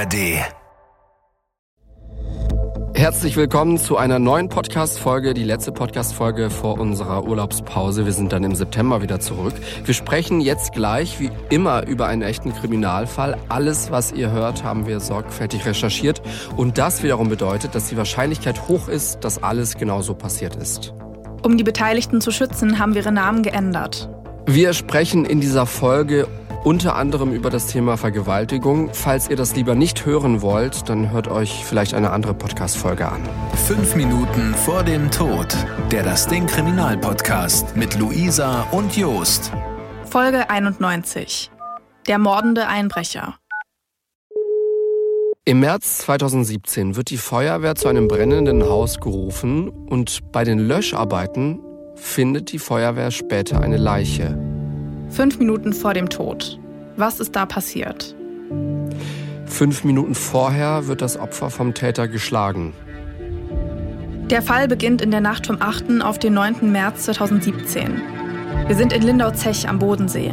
ARD. Herzlich willkommen zu einer neuen Podcast-Folge, die letzte Podcast-Folge vor unserer Urlaubspause. Wir sind dann im September wieder zurück. Wir sprechen jetzt gleich, wie immer, über einen echten Kriminalfall. Alles, was ihr hört, haben wir sorgfältig recherchiert. Und das wiederum bedeutet, dass die Wahrscheinlichkeit hoch ist, dass alles genauso passiert ist. Um die Beteiligten zu schützen, haben wir ihre Namen geändert. Wir sprechen in dieser Folge unter anderem über das Thema Vergewaltigung. Falls ihr das lieber nicht hören wollt, dann hört euch vielleicht eine andere Podcast-Folge an. Fünf Minuten vor dem Tod. Der Das Ding Kriminalpodcast mit Luisa und Jost. Folge 91. Der mordende Einbrecher. Im März 2017 wird die Feuerwehr zu einem brennenden Haus gerufen und bei den Löscharbeiten findet die Feuerwehr später eine Leiche. Fünf Minuten vor dem Tod. Was ist da passiert? Fünf Minuten vorher wird das Opfer vom Täter geschlagen. Der Fall beginnt in der Nacht vom 8. auf den 9. März 2017. Wir sind in Lindau-Zech am Bodensee.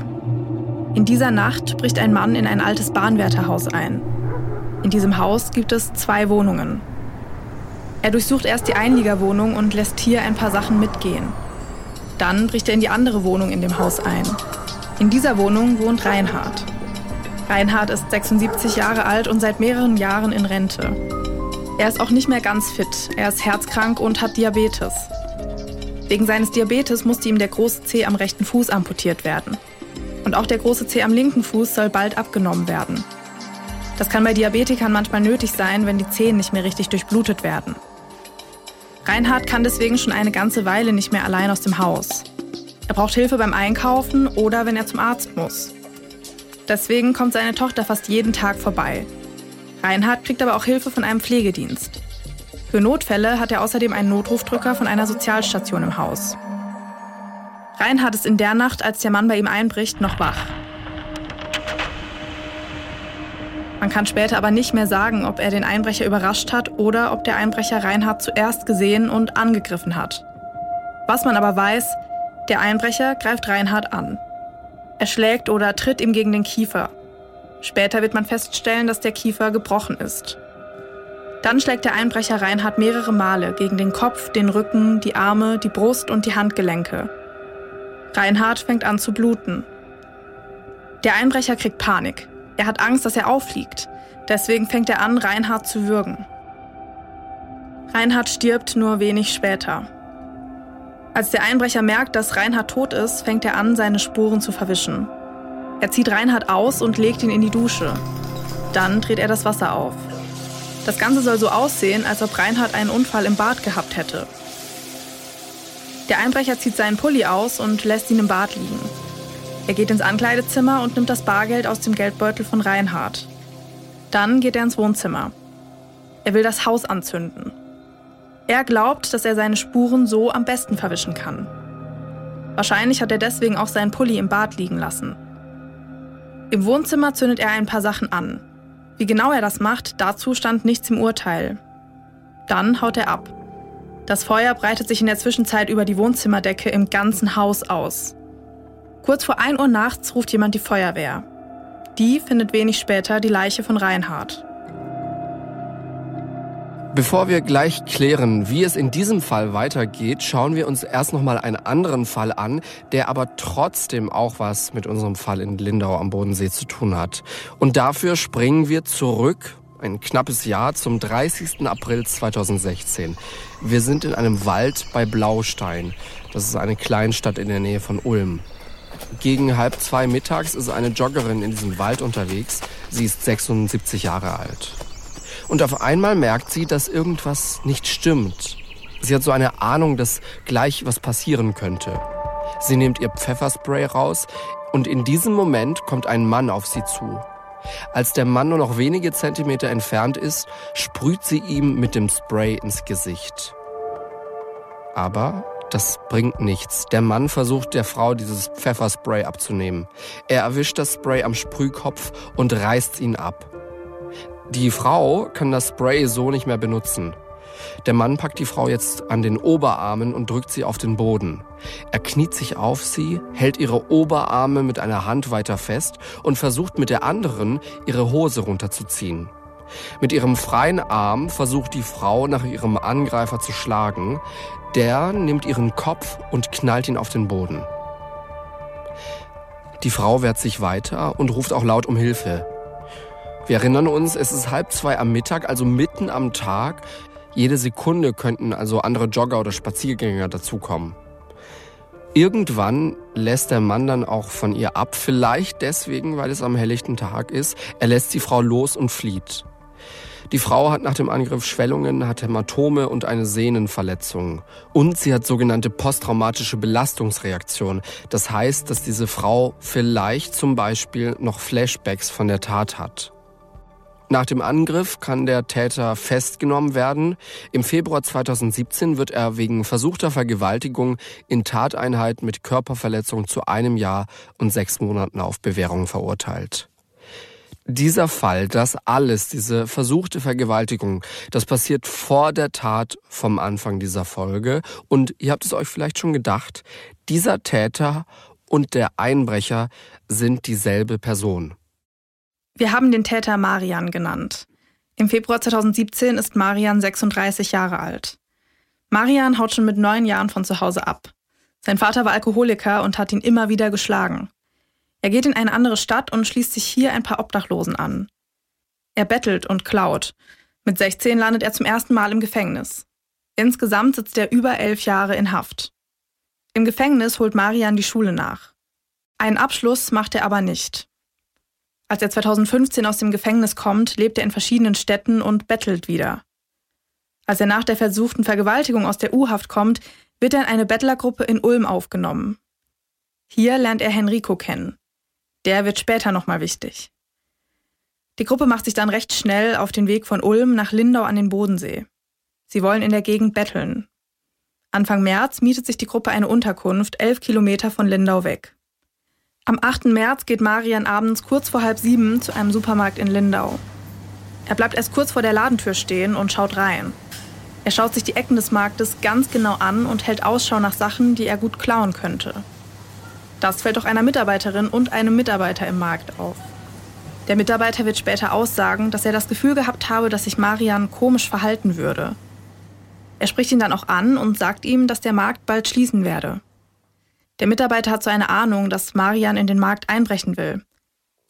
In dieser Nacht bricht ein Mann in ein altes Bahnwärterhaus ein. In diesem Haus gibt es zwei Wohnungen. Er durchsucht erst die Einliegerwohnung und lässt hier ein paar Sachen mitgehen. Dann bricht er in die andere Wohnung in dem Haus ein. In dieser Wohnung wohnt Reinhard. Reinhard ist 76 Jahre alt und seit mehreren Jahren in Rente. Er ist auch nicht mehr ganz fit. Er ist herzkrank und hat Diabetes. Wegen seines Diabetes musste ihm der große Zeh am rechten Fuß amputiert werden. Und auch der große Zeh am linken Fuß soll bald abgenommen werden. Das kann bei Diabetikern manchmal nötig sein, wenn die Zehen nicht mehr richtig durchblutet werden. Reinhard kann deswegen schon eine ganze Weile nicht mehr allein aus dem Haus. Er braucht Hilfe beim Einkaufen oder wenn er zum Arzt muss. Deswegen kommt seine Tochter fast jeden Tag vorbei. Reinhard kriegt aber auch Hilfe von einem Pflegedienst. Für Notfälle hat er außerdem einen Notrufdrücker von einer Sozialstation im Haus. Reinhard ist in der Nacht, als der Mann bei ihm einbricht, noch wach. Man kann später aber nicht mehr sagen, ob er den Einbrecher überrascht hat oder ob der Einbrecher Reinhard zuerst gesehen und angegriffen hat. Was man aber weiß, der Einbrecher greift Reinhard an. Er schlägt oder tritt ihm gegen den Kiefer. Später wird man feststellen, dass der Kiefer gebrochen ist. Dann schlägt der Einbrecher Reinhard mehrere Male gegen den Kopf, den Rücken, die Arme, die Brust und die Handgelenke. Reinhard fängt an zu bluten. Der Einbrecher kriegt Panik. Er hat Angst, dass er auffliegt. Deswegen fängt er an, Reinhard zu würgen. Reinhard stirbt nur wenig später. Als der Einbrecher merkt, dass Reinhard tot ist, fängt er an, seine Spuren zu verwischen. Er zieht Reinhard aus und legt ihn in die Dusche. Dann dreht er das Wasser auf. Das Ganze soll so aussehen, als ob Reinhard einen Unfall im Bad gehabt hätte. Der Einbrecher zieht seinen Pulli aus und lässt ihn im Bad liegen. Er geht ins Ankleidezimmer und nimmt das Bargeld aus dem Geldbeutel von Reinhard. Dann geht er ins Wohnzimmer. Er will das Haus anzünden. Er glaubt, dass er seine Spuren so am besten verwischen kann. Wahrscheinlich hat er deswegen auch seinen Pulli im Bad liegen lassen. Im Wohnzimmer zündet er ein paar Sachen an. Wie genau er das macht, dazu stand nichts im Urteil. Dann haut er ab. Das Feuer breitet sich in der Zwischenzeit über die Wohnzimmerdecke im ganzen Haus aus. Kurz vor 1 Uhr nachts ruft jemand die Feuerwehr. Die findet wenig später die Leiche von Reinhard. Bevor wir gleich klären, wie es in diesem Fall weitergeht, schauen wir uns erst noch mal einen anderen Fall an, der aber trotzdem auch was mit unserem Fall in Lindau am Bodensee zu tun hat. Und dafür springen wir zurück ein knappes Jahr zum 30. April 2016. Wir sind in einem Wald bei Blaustein. Das ist eine Kleinstadt in der Nähe von Ulm. Gegen halb zwei mittags ist eine Joggerin in diesem Wald unterwegs. Sie ist 76 Jahre alt. Und auf einmal merkt sie, dass irgendwas nicht stimmt. Sie hat so eine Ahnung, dass gleich was passieren könnte. Sie nimmt ihr Pfefferspray raus und in diesem Moment kommt ein Mann auf sie zu. Als der Mann nur noch wenige Zentimeter entfernt ist, sprüht sie ihm mit dem Spray ins Gesicht. Aber das bringt nichts. Der Mann versucht der Frau dieses Pfefferspray abzunehmen. Er erwischt das Spray am Sprühkopf und reißt ihn ab. Die Frau kann das Spray so nicht mehr benutzen. Der Mann packt die Frau jetzt an den Oberarmen und drückt sie auf den Boden. Er kniet sich auf sie, hält ihre Oberarme mit einer Hand weiter fest und versucht mit der anderen ihre Hose runterzuziehen. Mit ihrem freien Arm versucht die Frau nach ihrem Angreifer zu schlagen. Der nimmt ihren Kopf und knallt ihn auf den Boden. Die Frau wehrt sich weiter und ruft auch laut um Hilfe. Wir erinnern uns, es ist halb zwei am Mittag, also mitten am Tag. Jede Sekunde könnten also andere Jogger oder Spaziergänger dazukommen. Irgendwann lässt der Mann dann auch von ihr ab, vielleicht deswegen, weil es am helllichten Tag ist. Er lässt die Frau los und flieht. Die Frau hat nach dem Angriff Schwellungen, hat Hämatome und eine Sehnenverletzung. Und sie hat sogenannte posttraumatische Belastungsreaktion. Das heißt, dass diese Frau vielleicht zum Beispiel noch Flashbacks von der Tat hat. Nach dem Angriff kann der Täter festgenommen werden. Im Februar 2017 wird er wegen versuchter Vergewaltigung in Tateinheit mit Körperverletzung zu einem Jahr und sechs Monaten auf Bewährung verurteilt. Dieser Fall, das alles, diese versuchte Vergewaltigung, das passiert vor der Tat vom Anfang dieser Folge. Und ihr habt es euch vielleicht schon gedacht, dieser Täter und der Einbrecher sind dieselbe Person. Wir haben den Täter Marian genannt. Im Februar 2017 ist Marian 36 Jahre alt. Marian haut schon mit neun Jahren von zu Hause ab. Sein Vater war Alkoholiker und hat ihn immer wieder geschlagen. Er geht in eine andere Stadt und schließt sich hier ein paar Obdachlosen an. Er bettelt und klaut. Mit 16 landet er zum ersten Mal im Gefängnis. Insgesamt sitzt er über elf Jahre in Haft. Im Gefängnis holt Marian die Schule nach. Einen Abschluss macht er aber nicht. Als er 2015 aus dem Gefängnis kommt, lebt er in verschiedenen Städten und bettelt wieder. Als er nach der versuchten Vergewaltigung aus der U-Haft kommt, wird er in eine Bettlergruppe in Ulm aufgenommen. Hier lernt er Henrico kennen. Der wird später nochmal wichtig. Die Gruppe macht sich dann recht schnell auf den Weg von Ulm nach Lindau an den Bodensee. Sie wollen in der Gegend betteln. Anfang März mietet sich die Gruppe eine Unterkunft elf Kilometer von Lindau weg. Am 8. März geht Marian abends kurz vor halb sieben zu einem Supermarkt in Lindau. Er bleibt erst kurz vor der Ladentür stehen und schaut rein. Er schaut sich die Ecken des Marktes ganz genau an und hält Ausschau nach Sachen, die er gut klauen könnte. Das fällt auch einer Mitarbeiterin und einem Mitarbeiter im Markt auf. Der Mitarbeiter wird später aussagen, dass er das Gefühl gehabt habe, dass sich Marian komisch verhalten würde. Er spricht ihn dann auch an und sagt ihm, dass der Markt bald schließen werde. Der Mitarbeiter hat so eine Ahnung, dass Marian in den Markt einbrechen will.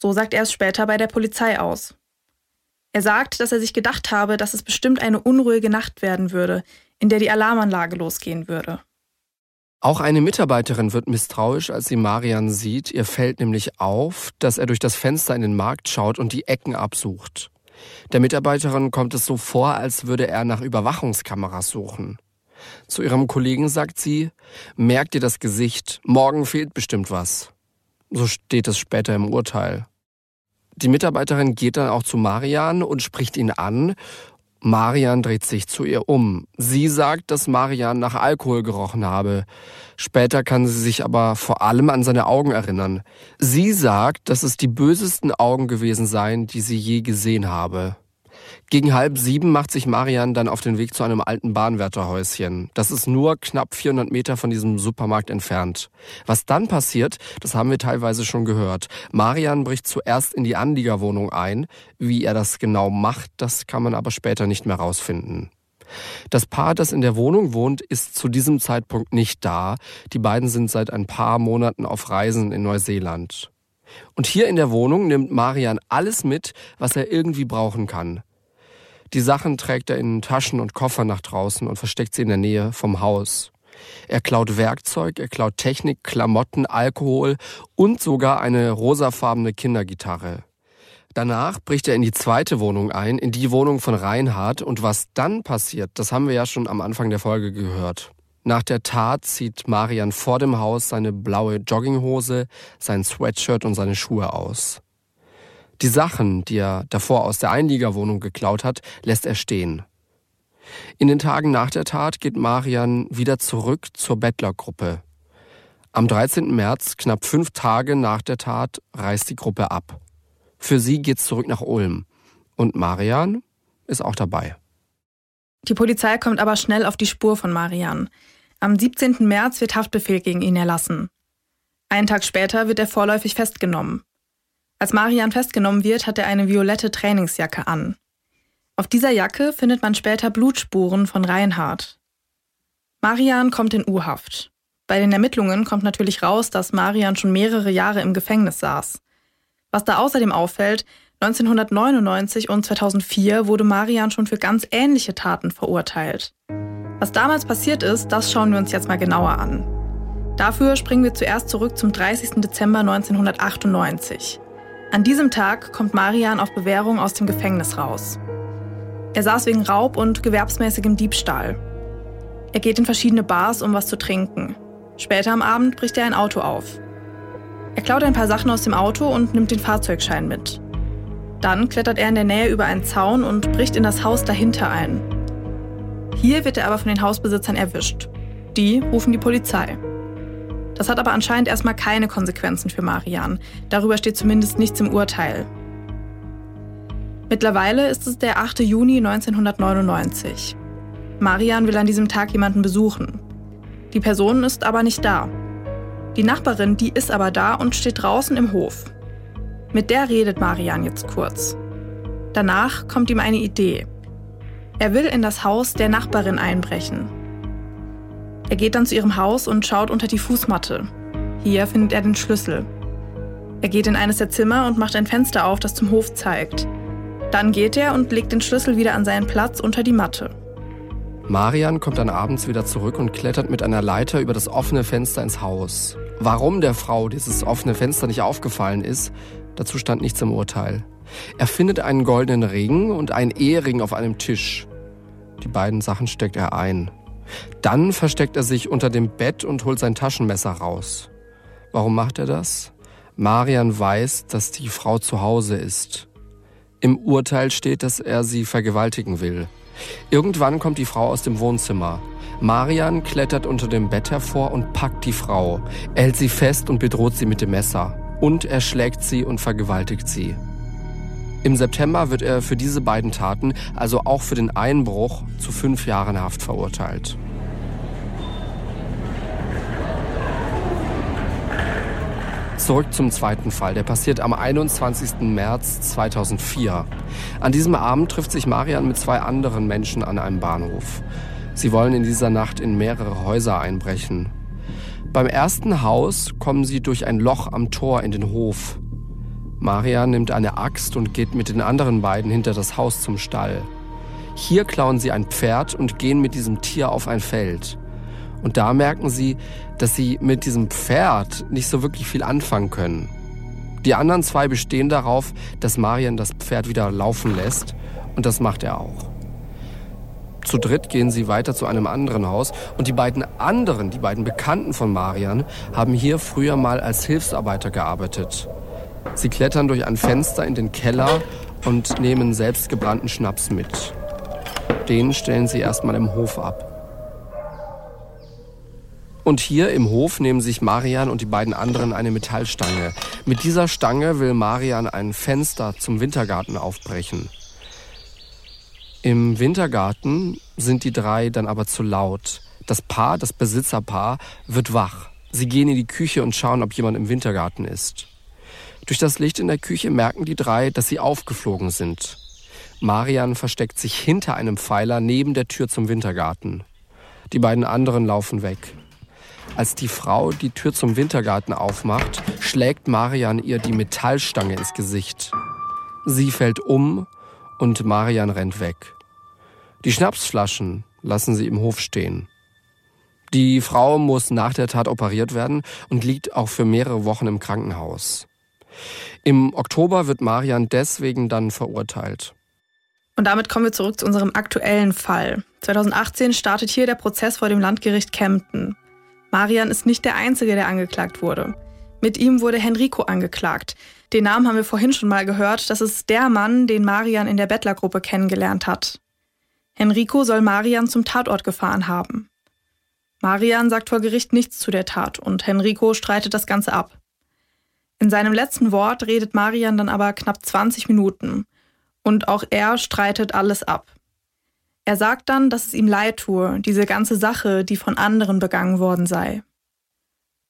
So sagt er es später bei der Polizei aus. Er sagt, dass er sich gedacht habe, dass es bestimmt eine unruhige Nacht werden würde, in der die Alarmanlage losgehen würde. Auch eine Mitarbeiterin wird misstrauisch, als sie Marian sieht. Ihr fällt nämlich auf, dass er durch das Fenster in den Markt schaut und die Ecken absucht. Der Mitarbeiterin kommt es so vor, als würde er nach Überwachungskameras suchen. Zu ihrem Kollegen sagt sie, merkt ihr das Gesicht, morgen fehlt bestimmt was. So steht es später im Urteil. Die Mitarbeiterin geht dann auch zu Marian und spricht ihn an. Marian dreht sich zu ihr um. Sie sagt, dass Marian nach Alkohol gerochen habe. Später kann sie sich aber vor allem an seine Augen erinnern. Sie sagt, dass es die bösesten Augen gewesen seien, die sie je gesehen habe. Gegen halb sieben macht sich Marian dann auf den Weg zu einem alten Bahnwärterhäuschen. Das ist nur knapp 400 Meter von diesem Supermarkt entfernt. Was dann passiert, das haben wir teilweise schon gehört. Marian bricht zuerst in die Anliegerwohnung ein. Wie er das genau macht, das kann man aber später nicht mehr rausfinden. Das Paar, das in der Wohnung wohnt, ist zu diesem Zeitpunkt nicht da. Die beiden sind seit ein paar Monaten auf Reisen in Neuseeland. Und hier in der Wohnung nimmt Marian alles mit, was er irgendwie brauchen kann. Die Sachen trägt er in Taschen und Koffer nach draußen und versteckt sie in der Nähe vom Haus. Er klaut Werkzeug, er klaut Technik, Klamotten, Alkohol und sogar eine rosafarbene Kindergitarre. Danach bricht er in die zweite Wohnung ein, in die Wohnung von Reinhard. Und was dann passiert, das haben wir ja schon am Anfang der Folge gehört. Nach der Tat zieht Marian vor dem Haus seine blaue Jogginghose, sein Sweatshirt und seine Schuhe aus. Die Sachen, die er davor aus der Einliegerwohnung geklaut hat, lässt er stehen. In den Tagen nach der Tat geht Marian wieder zurück zur Bettlergruppe. Am 13. März, knapp fünf Tage nach der Tat, reist die Gruppe ab. Für sie geht's zurück nach Ulm. Und Marian ist auch dabei. Die Polizei kommt aber schnell auf die Spur von Marian. Am 17. März wird Haftbefehl gegen ihn erlassen. Einen Tag später wird er vorläufig festgenommen. Als Marian festgenommen wird, hat er eine violette Trainingsjacke an. Auf dieser Jacke findet man später Blutspuren von Reinhard. Marian kommt in U-Haft. Bei den Ermittlungen kommt natürlich raus, dass Marian schon mehrere Jahre im Gefängnis saß. Was da außerdem auffällt, 1999 und 2004 wurde Marian schon für ganz ähnliche Taten verurteilt. Was damals passiert ist, das schauen wir uns jetzt mal genauer an. Dafür springen wir zuerst zurück zum 30. Dezember 1998. An diesem Tag kommt Marian auf Bewährung aus dem Gefängnis raus. Er saß wegen Raub und gewerbsmäßigem Diebstahl. Er geht in verschiedene Bars, um was zu trinken. Später am Abend bricht er ein Auto auf. Er klaut ein paar Sachen aus dem Auto und nimmt den Fahrzeugschein mit. Dann klettert er in der Nähe über einen Zaun und bricht in das Haus dahinter ein. Hier wird er aber von den Hausbesitzern erwischt. Die rufen die Polizei. Das hat aber anscheinend erstmal keine Konsequenzen für Marian. Darüber steht zumindest nichts im Urteil. Mittlerweile ist es der 8. Juni 1999. Marian will an diesem Tag jemanden besuchen. Die Person ist aber nicht da. Die Nachbarin, die ist aber da und steht draußen im Hof. Mit der redet Marian jetzt kurz. Danach kommt ihm eine Idee. Er will in das Haus der Nachbarin einbrechen. Er geht dann zu ihrem Haus und schaut unter die Fußmatte. Hier findet er den Schlüssel. Er geht in eines der Zimmer und macht ein Fenster auf, das zum Hof zeigt. Dann geht er und legt den Schlüssel wieder an seinen Platz unter die Matte. Marian kommt dann abends wieder zurück und klettert mit einer Leiter über das offene Fenster ins Haus. Warum der Frau dieses offene Fenster nicht aufgefallen ist, dazu stand nichts im Urteil. Er findet einen goldenen Ring und einen Ehering auf einem Tisch. Die beiden Sachen steckt er ein. Dann versteckt er sich unter dem Bett und holt sein Taschenmesser raus. Warum macht er das? Marian weiß, dass die Frau zu Hause ist. Im Urteil steht, dass er sie vergewaltigen will. Irgendwann kommt die Frau aus dem Wohnzimmer. Marian klettert unter dem Bett hervor und packt die Frau. Er hält sie fest und bedroht sie mit dem Messer. Und er schlägt sie und vergewaltigt sie. Im September wird er für diese beiden Taten, also auch für den Einbruch, zu fünf Jahren Haft verurteilt. Zurück zum zweiten Fall. Der passiert am 21. März 2004. An diesem Abend trifft sich Marian mit zwei anderen Menschen an einem Bahnhof. Sie wollen in dieser Nacht in mehrere Häuser einbrechen. Beim ersten Haus kommen sie durch ein Loch am Tor in den Hof. Marian nimmt eine Axt und geht mit den anderen beiden hinter das Haus zum Stall. Hier klauen sie ein Pferd und gehen mit diesem Tier auf ein Feld. Und da merken sie, dass sie mit diesem Pferd nicht so wirklich viel anfangen können. Die anderen zwei bestehen darauf, dass Marian das Pferd wieder laufen lässt und das macht er auch. Zu dritt gehen sie weiter zu einem anderen Haus und die beiden anderen, die beiden Bekannten von Marian, haben hier früher mal als Hilfsarbeiter gearbeitet. Sie klettern durch ein Fenster in den Keller und nehmen selbstgebrannten Schnaps mit. Den stellen sie erstmal im Hof ab. Und hier im Hof nehmen sich Marian und die beiden anderen eine Metallstange. Mit dieser Stange will Marian ein Fenster zum Wintergarten aufbrechen. Im Wintergarten sind die drei dann aber zu laut. Das Paar, das Besitzerpaar, wird wach. Sie gehen in die Küche und schauen, ob jemand im Wintergarten ist. Durch das Licht in der Küche merken die drei, dass sie aufgeflogen sind. Marian versteckt sich hinter einem Pfeiler neben der Tür zum Wintergarten. Die beiden anderen laufen weg. Als die Frau die Tür zum Wintergarten aufmacht, schlägt Marian ihr die Metallstange ins Gesicht. Sie fällt um und Marian rennt weg. Die Schnapsflaschen lassen sie im Hof stehen. Die Frau muss nach der Tat operiert werden und liegt auch für mehrere Wochen im Krankenhaus. Im Oktober wird Marian deswegen dann verurteilt. Und damit kommen wir zurück zu unserem aktuellen Fall. 2018 startet hier der Prozess vor dem Landgericht Kempten. Marian ist nicht der Einzige, der angeklagt wurde. Mit ihm wurde Henrico angeklagt. Den Namen haben wir vorhin schon mal gehört. Das ist der Mann, den Marian in der Bettlergruppe kennengelernt hat. Henrico soll Marian zum Tatort gefahren haben. Marian sagt vor Gericht nichts zu der Tat und Henrico streitet das Ganze ab. In seinem letzten Wort redet Marian dann aber knapp 20 Minuten. Und auch er streitet alles ab. Er sagt dann, dass es ihm leid tue, diese ganze Sache, die von anderen begangen worden sei.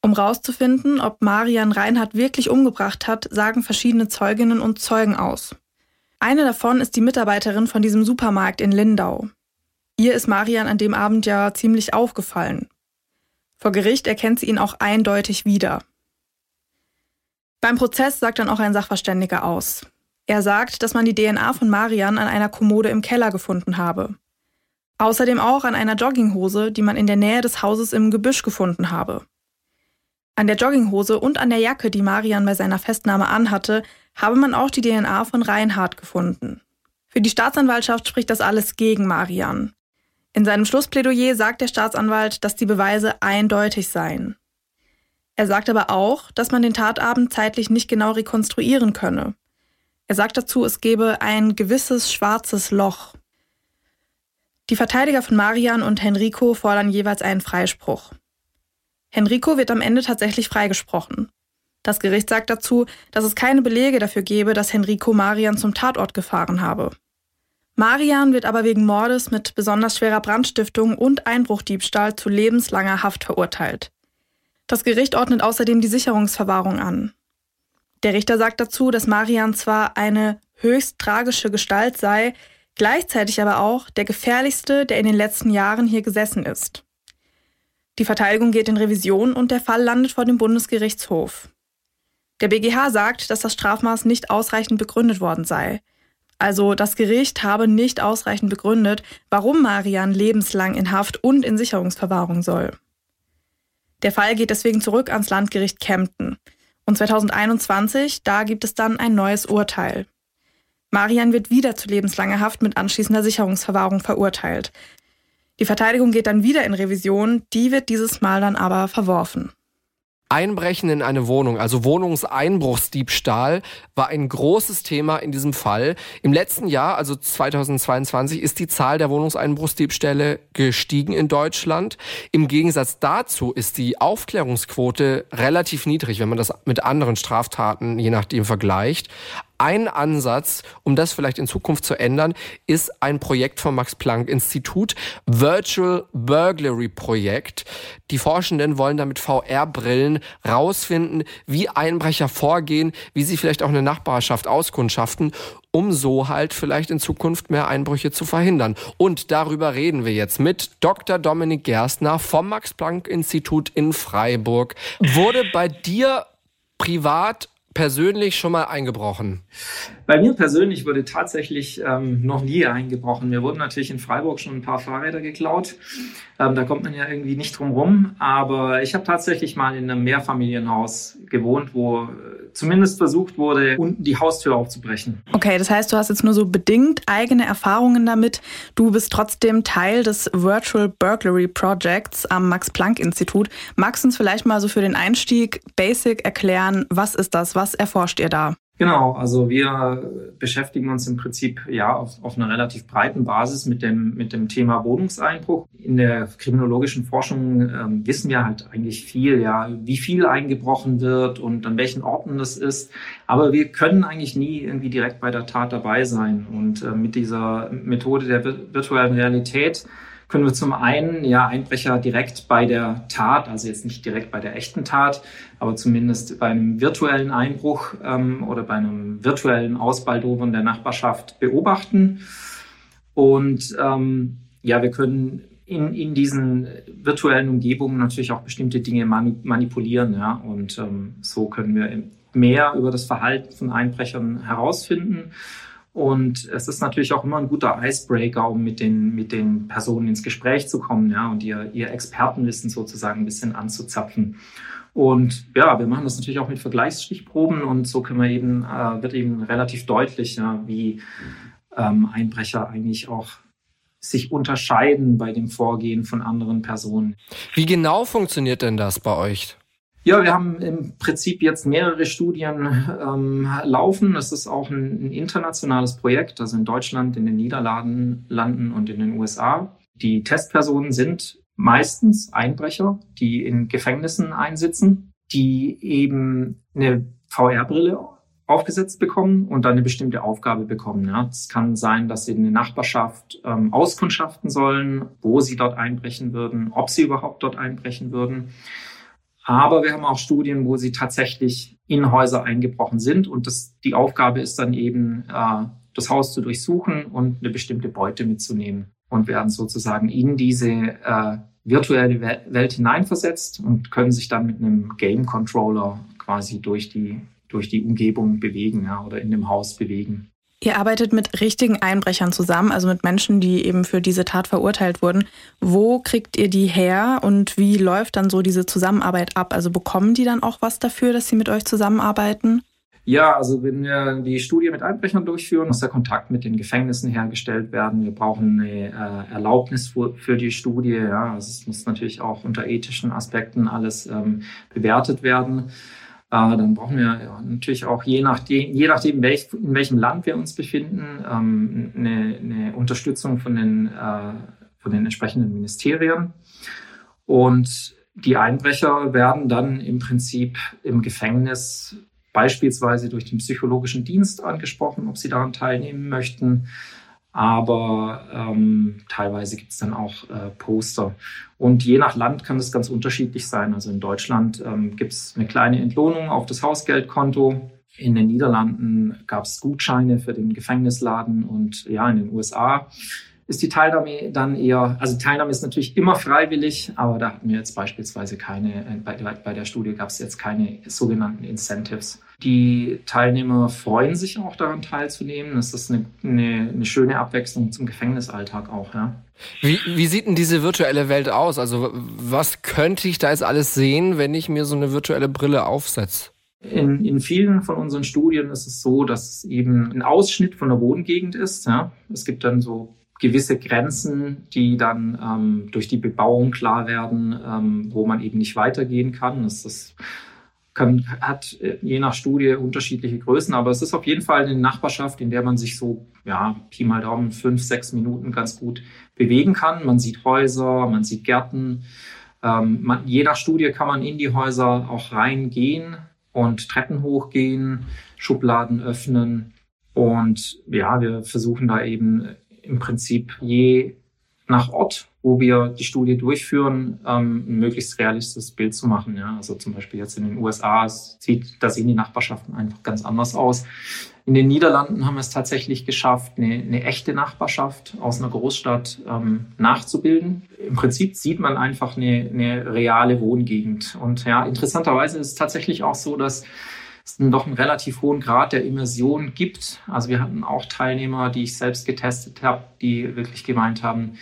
Um rauszufinden, ob Marian Reinhardt wirklich umgebracht hat, sagen verschiedene Zeuginnen und Zeugen aus. Eine davon ist die Mitarbeiterin von diesem Supermarkt in Lindau. Ihr ist Marian an dem Abend ja ziemlich aufgefallen. Vor Gericht erkennt sie ihn auch eindeutig wieder. Beim Prozess sagt dann auch ein Sachverständiger aus. Er sagt, dass man die DNA von Marian an einer Kommode im Keller gefunden habe. Außerdem auch an einer Jogginghose, die man in der Nähe des Hauses im Gebüsch gefunden habe. An der Jogginghose und an der Jacke, die Marian bei seiner Festnahme anhatte, habe man auch die DNA von Reinhard gefunden. Für die Staatsanwaltschaft spricht das alles gegen Marian. In seinem Schlussplädoyer sagt der Staatsanwalt, dass die Beweise eindeutig seien. Er sagt aber auch, dass man den Tatabend zeitlich nicht genau rekonstruieren könne. Er sagt dazu, es gebe ein gewisses schwarzes Loch. Die Verteidiger von Marian und Henrico fordern jeweils einen Freispruch. Henrico wird am Ende tatsächlich freigesprochen. Das Gericht sagt dazu, dass es keine Belege dafür gebe, dass Henrico Marian zum Tatort gefahren habe. Marian wird aber wegen Mordes mit besonders schwerer Brandstiftung und Einbruchdiebstahl zu lebenslanger Haft verurteilt. Das Gericht ordnet außerdem die Sicherungsverwahrung an. Der Richter sagt dazu, dass Marian zwar eine höchst tragische Gestalt sei, gleichzeitig aber auch der gefährlichste, der in den letzten Jahren hier gesessen ist. Die Verteidigung geht in Revision und der Fall landet vor dem Bundesgerichtshof. Der BGH sagt, dass das Strafmaß nicht ausreichend begründet worden sei. Also das Gericht habe nicht ausreichend begründet, warum Marian lebenslang in Haft und in Sicherungsverwahrung soll. Der Fall geht deswegen zurück ans Landgericht Kempten. Und 2021, da gibt es dann ein neues Urteil. Marian wird wieder zu lebenslanger Haft mit anschließender Sicherungsverwahrung verurteilt. Die Verteidigung geht dann wieder in Revision, die wird dieses Mal dann aber verworfen. Einbrechen in eine Wohnung, also Wohnungseinbruchsdiebstahl, war ein großes Thema in diesem Fall. Im letzten Jahr, also 2022, ist die Zahl der Wohnungseinbruchsdiebstähle gestiegen in Deutschland. Im Gegensatz dazu ist die Aufklärungsquote relativ niedrig, wenn man das mit anderen Straftaten je nachdem vergleicht. Ein Ansatz, um das vielleicht in Zukunft zu ändern, ist ein Projekt vom Max-Planck-Institut, Virtual Burglary Projekt. Die Forschenden wollen damit VR-Brillen rausfinden, wie Einbrecher vorgehen, wie sie vielleicht auch eine Nachbarschaft auskundschaften, um so halt vielleicht in Zukunft mehr Einbrüche zu verhindern. Und darüber reden wir jetzt mit Dr. Dominik Gerstner vom Max-Planck-Institut in Freiburg. Wurde bei dir privat persönlich schon mal eingebrochen? Bei mir persönlich wurde tatsächlich ähm, noch nie eingebrochen. Mir wurden natürlich in Freiburg schon ein paar Fahrräder geklaut. Ähm, da kommt man ja irgendwie nicht drum rum. Aber ich habe tatsächlich mal in einem Mehrfamilienhaus gewohnt, wo äh, zumindest versucht wurde, unten die Haustür aufzubrechen. Okay, das heißt, du hast jetzt nur so bedingt eigene Erfahrungen damit. Du bist trotzdem Teil des Virtual Burglary Projects am Max-Planck-Institut. Magst du uns vielleicht mal so für den Einstieg basic erklären, was ist das? Was erforscht ihr da? Genau, also wir beschäftigen uns im Prinzip ja auf, auf einer relativ breiten Basis mit dem, mit dem Thema Wohnungseinbruch. In der kriminologischen Forschung ähm, wissen wir halt eigentlich viel, ja, wie viel eingebrochen wird und an welchen Orten das ist. Aber wir können eigentlich nie irgendwie direkt bei der Tat dabei sein. Und äh, mit dieser Methode der virtuellen Realität können wir zum einen ja Einbrecher direkt bei der Tat, also jetzt nicht direkt bei der echten Tat, aber zumindest bei einem virtuellen Einbruch ähm, oder bei einem virtuellen Ausbaldowern der Nachbarschaft beobachten. Und ähm, ja, wir können in, in diesen virtuellen Umgebungen natürlich auch bestimmte Dinge manipulieren. Ja? Und ähm, so können wir mehr über das Verhalten von Einbrechern herausfinden und es ist natürlich auch immer ein guter Icebreaker, um mit den, mit den Personen ins Gespräch zu kommen, ja, und ihr, ihr Expertenwissen sozusagen ein bisschen anzuzapfen. Und ja, wir machen das natürlich auch mit Vergleichsstichproben und so können wir eben, äh, wird eben relativ deutlich, ja, wie ähm, Einbrecher eigentlich auch sich unterscheiden bei dem Vorgehen von anderen Personen. Wie genau funktioniert denn das bei euch? Ja, wir haben im Prinzip jetzt mehrere Studien ähm, laufen. Es ist auch ein, ein, internationales Projekt, also in Deutschland, in den Niederlanden Landen und in den USA. Die Testpersonen sind meistens Einbrecher, die in Gefängnissen einsitzen, die eben eine VR-Brille aufgesetzt bekommen und dann eine bestimmte Aufgabe bekommen. Es kann sein, dass sie in eine Nachbarschaft ähm, auskundschaften sollen, wo sie dort einbrechen würden, ob sie überhaupt dort einbrechen würden. Aber wir haben auch Studien, wo sie tatsächlich in Häuser eingebrochen sind. Und das, die Aufgabe ist dann eben, äh, das Haus zu durchsuchen und eine bestimmte Beute mitzunehmen und werden sozusagen in diese äh, virtuelle Welt hineinversetzt und können sich dann mit einem Game Controller quasi durch die, durch die Umgebung bewegen ja, oder in dem Haus bewegen. Ihr arbeitet mit richtigen Einbrechern zusammen, also mit Menschen, die eben für diese Tat verurteilt wurden. Wo kriegt ihr die her und wie läuft dann so diese Zusammenarbeit ab? Also bekommen die dann auch was dafür, dass sie mit euch zusammenarbeiten? Ja, also wenn wir die Studie mit Einbrechern durchführen, muss der Kontakt mit den Gefängnissen hergestellt werden. Wir brauchen eine äh, Erlaubnis für, für, die Studie. Ja, also es muss natürlich auch unter ethischen Aspekten alles ähm, bewertet werden. Äh, dann brauchen wir natürlich auch je nachdem, je nachdem welch, in welchem Land wir uns befinden, ähm, eine, eine, Unterstützung von den, äh, von den entsprechenden Ministerien. Und die Einbrecher werden dann im Prinzip im Gefängnis beispielsweise durch den psychologischen Dienst angesprochen, ob sie daran teilnehmen möchten. Aber ähm, teilweise gibt es dann auch äh, Poster. Und je nach Land kann das ganz unterschiedlich sein. Also in Deutschland ähm, gibt es eine kleine Entlohnung auf das Hausgeldkonto. In den Niederlanden gab es Gutscheine für den Gefängnisladen und ja, in den USA ist die Teilnahme dann eher, also Teilnahme ist natürlich immer freiwillig, aber da hatten wir jetzt beispielsweise keine, äh, bei, bei der Studie gab es jetzt keine sogenannten Incentives. Die Teilnehmer freuen sich auch daran teilzunehmen. Das ist eine, eine, eine schöne Abwechslung zum Gefängnisalltag auch, ja. Wie, wie sieht denn diese virtuelle Welt aus? Also was könnte ich da jetzt alles sehen, wenn ich mir so eine virtuelle Brille aufsetze? In, in vielen von unseren Studien ist es so, dass es eben ein Ausschnitt von der Wohngegend ist. Ja. Es gibt dann so gewisse Grenzen, die dann ähm, durch die Bebauung klar werden, ähm, wo man eben nicht weitergehen kann. Das ist, kann, hat äh, je nach Studie unterschiedliche Größen, aber es ist auf jeden Fall eine Nachbarschaft, in der man sich so, ja, Pi mal Daumen, fünf, sechs Minuten ganz gut bewegen kann. Man sieht Häuser, man sieht Gärten. Ähm, man, je nach Studie kann man in die Häuser auch reingehen und Treppen hochgehen, Schubladen öffnen. Und ja, wir versuchen da eben im Prinzip je nach Ort, wo wir die Studie durchführen, ähm, ein möglichst realistisches Bild zu machen. Ja? Also zum Beispiel jetzt in den USA sieht, da sehen die Nachbarschaften einfach ganz anders aus. In den Niederlanden haben wir es tatsächlich geschafft, eine, eine echte Nachbarschaft aus einer Großstadt ähm, nachzubilden. Im Prinzip sieht man einfach eine, eine reale Wohngegend. Und ja, interessanterweise ist es tatsächlich auch so, dass es doch einen relativ hohen Grad der Immersion gibt. Also wir hatten auch Teilnehmer, die ich selbst getestet habe, die wirklich gemeint haben,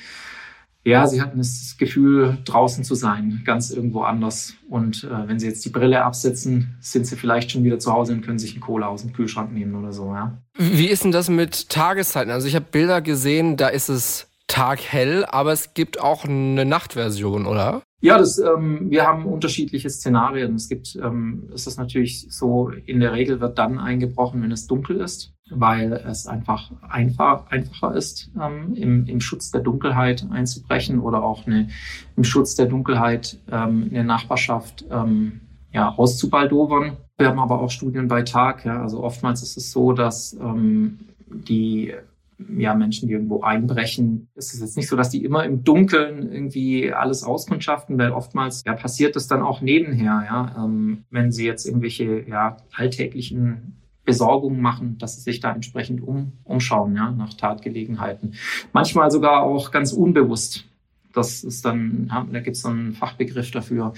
ja, sie hatten das Gefühl, draußen zu sein, ganz irgendwo anders. Und äh, wenn sie jetzt die Brille absetzen, sind sie vielleicht schon wieder zu Hause und können sich einen Cola aus dem Kühlschrank nehmen oder so, ja. Wie ist denn das mit Tageszeiten? Also ich habe Bilder gesehen, da ist es taghell, aber es gibt auch eine Nachtversion, oder? Ja, das, ähm, wir haben unterschiedliche Szenarien. Es gibt, ähm, es ist natürlich so, in der Regel wird dann eingebrochen, wenn es dunkel ist, weil es einfach einfach, einfacher ist, ähm, im, im Schutz der Dunkelheit einzubrechen oder auch eine, im Schutz der Dunkelheit ähm, eine Nachbarschaft ähm, ja, auszubaldowern. Wir haben aber auch Studien bei Tag. Ja, also oftmals ist es so, dass ähm, die ja, Menschen, die irgendwo einbrechen, ist es jetzt nicht so, dass die immer im Dunkeln irgendwie alles auskundschaften, weil oftmals ja, passiert das dann auch nebenher, ja, ähm, wenn sie jetzt irgendwelche ja, alltäglichen Besorgungen machen, dass sie sich da entsprechend um, umschauen, ja, nach Tatgelegenheiten. Manchmal sogar auch ganz unbewusst. Das ist dann, da gibt es einen Fachbegriff dafür,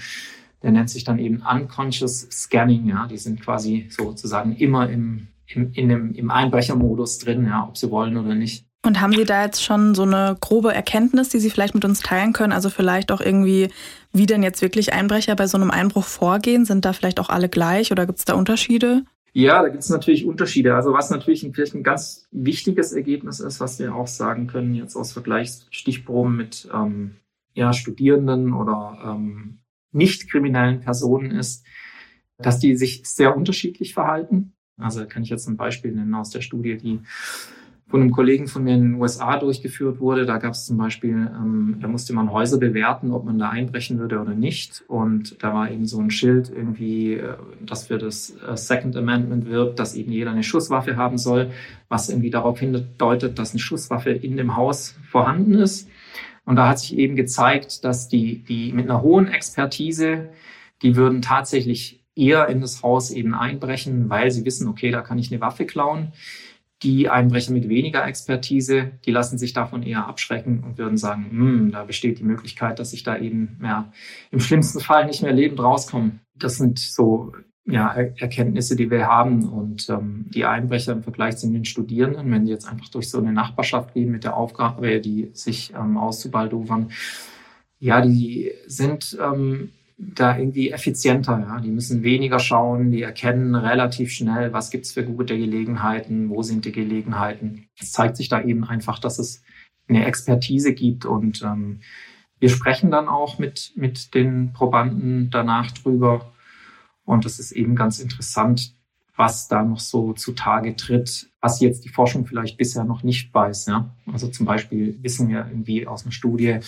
der nennt sich dann eben Unconscious Scanning, ja. Die sind quasi sozusagen immer im im, in dem, im Einbrechermodus drin, ja, ob sie wollen oder nicht. Und haben Sie da jetzt schon so eine grobe Erkenntnis, die Sie vielleicht mit uns teilen können? Also vielleicht auch irgendwie, wie denn jetzt wirklich Einbrecher bei so einem Einbruch vorgehen? Sind da vielleicht auch alle gleich oder gibt es da Unterschiede? Ja, da gibt es natürlich Unterschiede. Also was natürlich ein, vielleicht ein ganz wichtiges Ergebnis ist, was wir auch sagen können jetzt aus Vergleichsstichproben mit ähm, ja, Studierenden oder ähm, nicht kriminellen Personen ist, dass die sich sehr unterschiedlich verhalten. Also kann ich jetzt ein Beispiel nennen aus der Studie, die von einem Kollegen von mir in den USA durchgeführt wurde. Da gab es zum Beispiel, ähm, da musste man Häuser bewerten, ob man da einbrechen würde oder nicht. Und da war eben so ein Schild irgendwie, äh, das für das äh, Second Amendment wirbt, dass eben jeder eine Schusswaffe haben soll, was irgendwie darauf hindeutet, dass eine Schusswaffe in dem Haus vorhanden ist. Und da hat sich eben gezeigt, dass die, die mit einer hohen Expertise, die würden tatsächlich eher in das Haus eben einbrechen, weil sie wissen, okay, da kann ich eine Waffe klauen. Die Einbrecher mit weniger Expertise, die lassen sich davon eher abschrecken und würden sagen, hm, da besteht die Möglichkeit, dass ich da eben ja, im schlimmsten Fall nicht mehr lebend rauskomme. Das sind so ja, Erkenntnisse, die wir haben. Und ähm, die Einbrecher im Vergleich zu den Studierenden, wenn die jetzt einfach durch so eine Nachbarschaft gehen mit der Aufgabe, die sich ähm, auszubaldowern, ja, die sind ähm, da irgendwie effizienter. Ja. Die müssen weniger schauen, die erkennen relativ schnell, was gibt's für gute Gelegenheiten, wo sind die Gelegenheiten. Es zeigt sich da eben einfach, dass es eine Expertise gibt und ähm, wir sprechen dann auch mit, mit den Probanden danach drüber. Und es ist eben ganz interessant, was da noch so zutage tritt, was jetzt die Forschung vielleicht bisher noch nicht weiß. Ja? Also zum Beispiel wissen wir irgendwie aus einer Studie,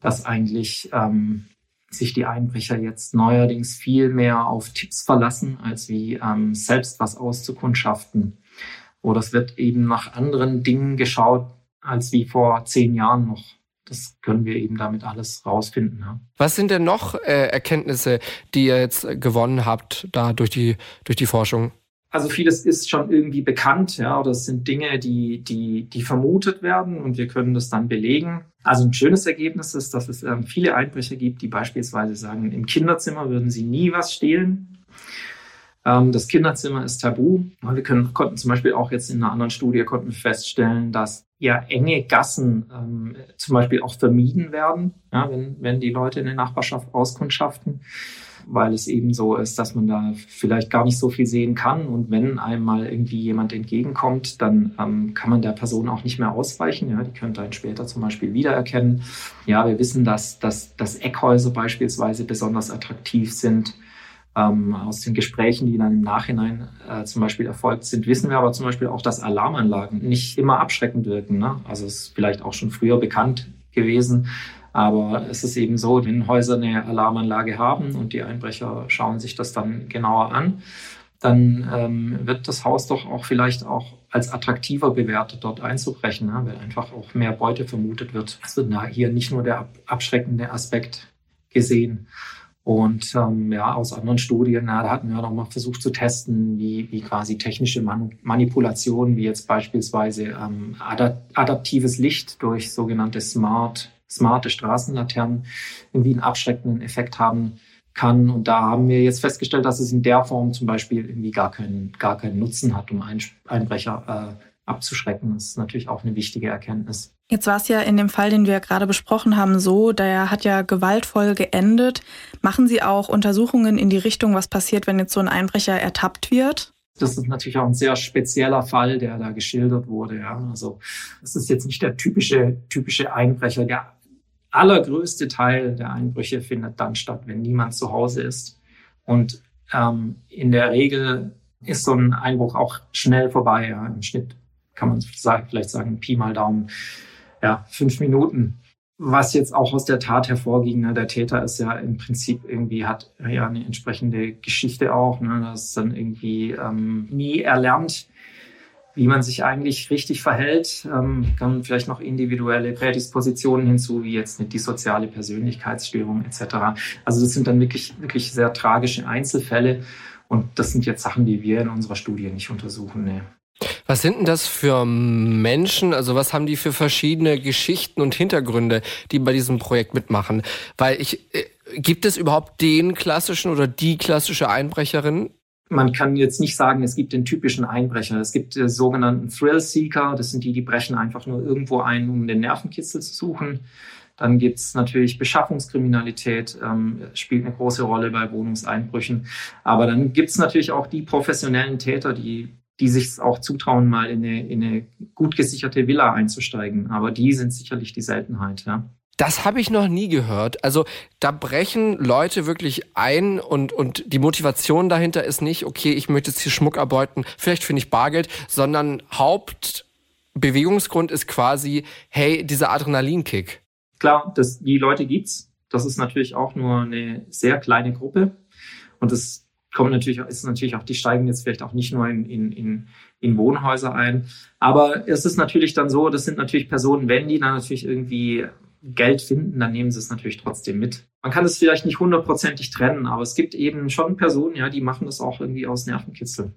dass eigentlich ähm, sich die Einbrecher jetzt neuerdings viel mehr auf Tipps verlassen, als wie ähm, selbst was auszukundschaften. Oder es wird eben nach anderen Dingen geschaut, als wie vor zehn Jahren noch. Das können wir eben damit alles rausfinden. Ja. Was sind denn noch äh, Erkenntnisse, die ihr jetzt gewonnen habt, da durch die, durch die Forschung? Also vieles ist schon irgendwie bekannt, ja, oder es sind Dinge, die, die, die vermutet werden und wir können das dann belegen. Also ein schönes Ergebnis ist, dass es ähm, viele Einbrecher gibt, die beispielsweise sagen, im Kinderzimmer würden sie nie was stehlen. Ähm, das Kinderzimmer ist tabu. Wir können, konnten zum Beispiel auch jetzt in einer anderen Studie konnten feststellen, dass ja enge Gassen ähm, zum Beispiel auch vermieden werden, ja, wenn, wenn die Leute in der Nachbarschaft auskundschaften weil es eben so ist, dass man da vielleicht gar nicht so viel sehen kann. Und wenn einem mal irgendwie jemand entgegenkommt, dann ähm, kann man der Person auch nicht mehr ausweichen. Ja, die könnte einen später zum Beispiel wiedererkennen. Ja, wir wissen, dass, dass, dass Eckhäuser beispielsweise besonders attraktiv sind. Ähm, aus den Gesprächen, die dann im Nachhinein äh, zum Beispiel erfolgt sind, wissen wir aber zum Beispiel auch, dass Alarmanlagen nicht immer abschreckend wirken. Ne? Also es ist vielleicht auch schon früher bekannt gewesen, aber es ist eben so, wenn Häuser eine Alarmanlage haben und die Einbrecher schauen sich das dann genauer an, dann ähm, wird das Haus doch auch vielleicht auch als attraktiver bewertet, dort einzubrechen, ne? weil einfach auch mehr Beute vermutet wird. Es wird hier nicht nur der abschreckende Aspekt gesehen. Und ähm, ja, aus anderen Studien, na, da hatten wir noch mal versucht zu testen, wie, wie quasi technische Man Manipulationen, wie jetzt beispielsweise ähm, adaptives Licht durch sogenannte Smart smarte Straßenlaternen irgendwie einen abschreckenden Effekt haben kann. Und da haben wir jetzt festgestellt, dass es in der Form zum Beispiel irgendwie gar keinen, gar keinen Nutzen hat, um Einbrecher äh, abzuschrecken. Das ist natürlich auch eine wichtige Erkenntnis. Jetzt war es ja in dem Fall, den wir gerade besprochen haben, so, der hat ja gewaltvoll geendet. Machen Sie auch Untersuchungen in die Richtung, was passiert, wenn jetzt so ein Einbrecher ertappt wird? Das ist natürlich auch ein sehr spezieller Fall, der da geschildert wurde. Ja. Also das ist jetzt nicht der typische, typische Einbrecher. Der allergrößte Teil der Einbrüche findet dann statt, wenn niemand zu Hause ist. Und ähm, in der Regel ist so ein Einbruch auch schnell vorbei. Ja. Im Schnitt kann man vielleicht sagen, Pi mal Daumen, ja, fünf Minuten was jetzt auch aus der Tat hervorging, ne, der Täter ist ja im Prinzip irgendwie, hat ja eine entsprechende Geschichte auch, ne, das dann irgendwie ähm, nie erlernt, wie man sich eigentlich richtig verhält, ähm, kann vielleicht noch individuelle Prädispositionen hinzu, wie jetzt die soziale Persönlichkeitsstörung etc. Also das sind dann wirklich, wirklich sehr tragische Einzelfälle und das sind jetzt Sachen, die wir in unserer Studie nicht untersuchen. Ne. Was sind denn das für Menschen? Also was haben die für verschiedene Geschichten und Hintergründe, die bei diesem Projekt mitmachen? Weil ich, äh, gibt es überhaupt den klassischen oder die klassische Einbrecherin? Man kann jetzt nicht sagen, es gibt den typischen Einbrecher. Es gibt äh, sogenannten Thrill Seeker. Das sind die, die brechen einfach nur irgendwo ein, um den Nervenkitzel zu suchen. Dann gibt's natürlich Beschaffungskriminalität, ähm, spielt eine große Rolle bei Wohnungseinbrüchen. Aber dann gibt's natürlich auch die professionellen Täter, die die sich auch zutrauen, mal in eine, in eine gut gesicherte Villa einzusteigen. Aber die sind sicherlich die Seltenheit, ja. Das habe ich noch nie gehört. Also da brechen Leute wirklich ein und, und die Motivation dahinter ist nicht, okay, ich möchte jetzt hier Schmuck erbeuten, vielleicht finde ich Bargeld, sondern Hauptbewegungsgrund ist quasi, hey, dieser Adrenalinkick. Klar, das, die Leute gibt's. Das ist natürlich auch nur eine sehr kleine Gruppe. Und das kommen natürlich, ist natürlich auch, die steigen jetzt vielleicht auch nicht nur in, in, in, in Wohnhäuser ein. Aber es ist natürlich dann so, das sind natürlich Personen, wenn die dann natürlich irgendwie Geld finden, dann nehmen sie es natürlich trotzdem mit. man kann es vielleicht nicht hundertprozentig trennen, aber es gibt eben schon Personen, ja, die machen das auch irgendwie aus Nervenkitzel.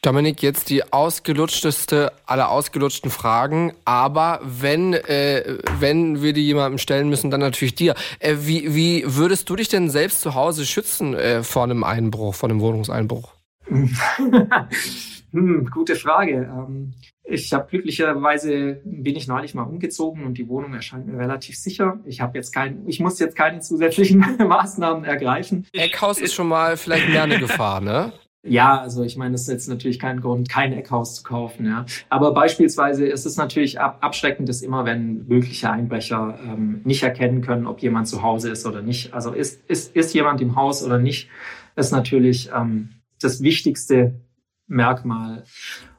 Dominik, jetzt die ausgelutschteste aller ausgelutschten Fragen, aber wenn, äh, wenn wir die jemandem stellen müssen, dann natürlich dir. Äh, wie, wie würdest du dich denn selbst zu Hause schützen äh, vor einem Einbruch, vor einem Wohnungseinbruch? hm, gute Frage. Ähm, ich habe glücklicherweise bin ich neulich mal umgezogen und die Wohnung erscheint mir relativ sicher. Ich habe jetzt kein, ich muss jetzt keine zusätzlichen Maßnahmen ergreifen. Eckhaus ist schon mal vielleicht mehr eine Gefahr, ne? Ja, also ich meine, das ist jetzt natürlich kein Grund, kein Eckhaus zu kaufen. Ja. Aber beispielsweise ist es natürlich ab, abschreckend, dass immer, wenn mögliche Einbrecher ähm, nicht erkennen können, ob jemand zu Hause ist oder nicht. Also ist, ist, ist jemand im Haus oder nicht, ist natürlich ähm, das wichtigste Merkmal.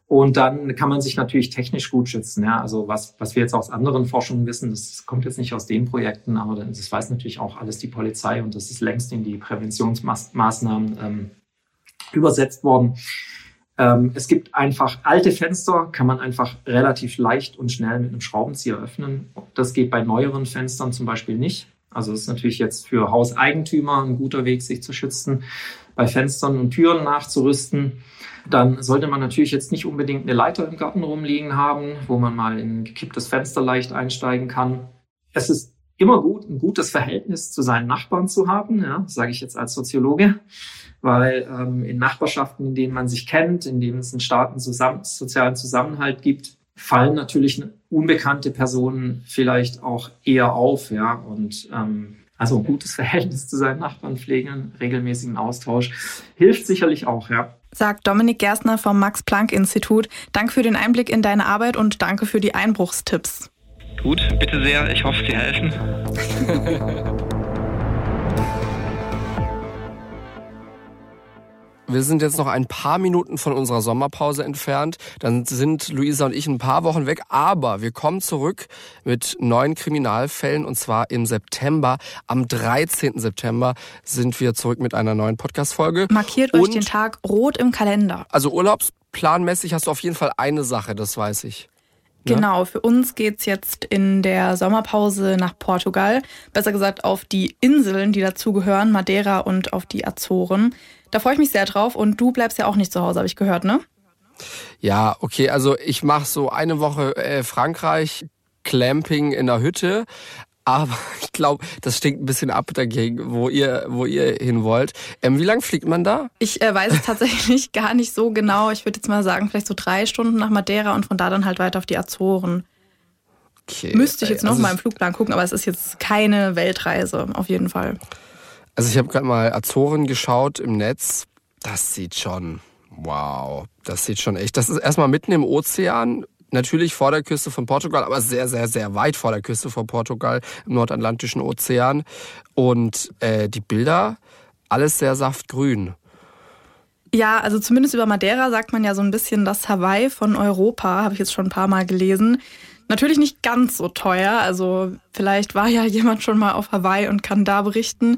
Und dann kann man sich natürlich technisch gut schützen. Ja? Also was, was wir jetzt aus anderen Forschungen wissen, das kommt jetzt nicht aus den Projekten, aber das weiß natürlich auch alles die Polizei und das ist längst in die Präventionsmaßnahmen ähm, übersetzt worden. Ähm, es gibt einfach alte Fenster, kann man einfach relativ leicht und schnell mit einem Schraubenzieher öffnen. Das geht bei neueren Fenstern zum Beispiel nicht. Also das ist natürlich jetzt für Hauseigentümer ein guter Weg, sich zu schützen, bei Fenstern und Türen nachzurüsten dann sollte man natürlich jetzt nicht unbedingt eine Leiter im Garten rumliegen haben, wo man mal in ein gekipptes Fenster leicht einsteigen kann. Es ist immer gut, ein gutes Verhältnis zu seinen Nachbarn zu haben, ja, sage ich jetzt als Soziologe, weil ähm, in Nachbarschaften, in denen man sich kennt, in denen es einen starken zusammen, sozialen Zusammenhalt gibt, fallen natürlich unbekannte Personen vielleicht auch eher auf, ja, und ähm, also ein gutes Verhältnis zu seinen Nachbarn pflegen, regelmäßigen Austausch hilft sicherlich auch, ja sagt Dominik Gerstner vom Max-Planck-Institut. Danke für den Einblick in deine Arbeit und danke für die Einbruchstipps. Gut, bitte sehr. Ich hoffe, Sie helfen. Wir sind jetzt noch ein paar Minuten von unserer Sommerpause entfernt. Dann sind Luisa und ich ein paar Wochen weg. Aber wir kommen zurück mit neuen Kriminalfällen und zwar im September. Am 13. September sind wir zurück mit einer neuen Podcast-Folge. Markiert und, euch den Tag rot im Kalender. Also urlaubsplanmäßig hast du auf jeden Fall eine Sache, das weiß ich. Ne? Genau, für uns geht's jetzt in der Sommerpause nach Portugal. Besser gesagt auf die Inseln, die dazugehören, Madeira und auf die Azoren. Da freue ich mich sehr drauf und du bleibst ja auch nicht zu Hause, habe ich gehört, ne? Ja, okay, also ich mache so eine Woche äh, Frankreich, Clamping in der Hütte, aber ich glaube, das stinkt ein bisschen ab dagegen, wo ihr, wo ihr hin wollt. Ähm, wie lang fliegt man da? Ich äh, weiß es tatsächlich gar nicht so genau. Ich würde jetzt mal sagen, vielleicht so drei Stunden nach Madeira und von da dann halt weiter auf die Azoren. Okay. Müsste ich jetzt noch also mal im Flugplan gucken, aber es ist jetzt keine Weltreise, auf jeden Fall. Also ich habe gerade mal Azoren geschaut im Netz. Das sieht schon, wow, das sieht schon echt. Das ist erstmal mitten im Ozean, natürlich vor der Küste von Portugal, aber sehr, sehr, sehr weit vor der Küste von Portugal im Nordatlantischen Ozean. Und äh, die Bilder, alles sehr saftgrün. Ja, also zumindest über Madeira sagt man ja so ein bisschen das Hawaii von Europa, habe ich jetzt schon ein paar Mal gelesen. Natürlich nicht ganz so teuer, also vielleicht war ja jemand schon mal auf Hawaii und kann da berichten.